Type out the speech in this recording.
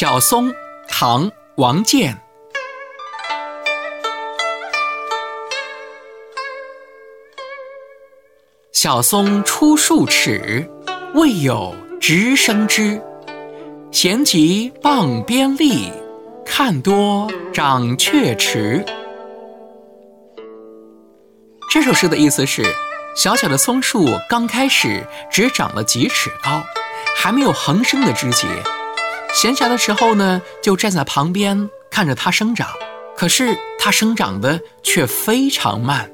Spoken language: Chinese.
小松，唐·王建。小松出数尺，未有直生枝。闲极傍边立，看多长雀池。这首诗的意思是，小小的松树刚开始只长了几尺高，还没有横生的枝节。闲暇的时候呢，就站在旁边看着它生长，可是它生长的却非常慢。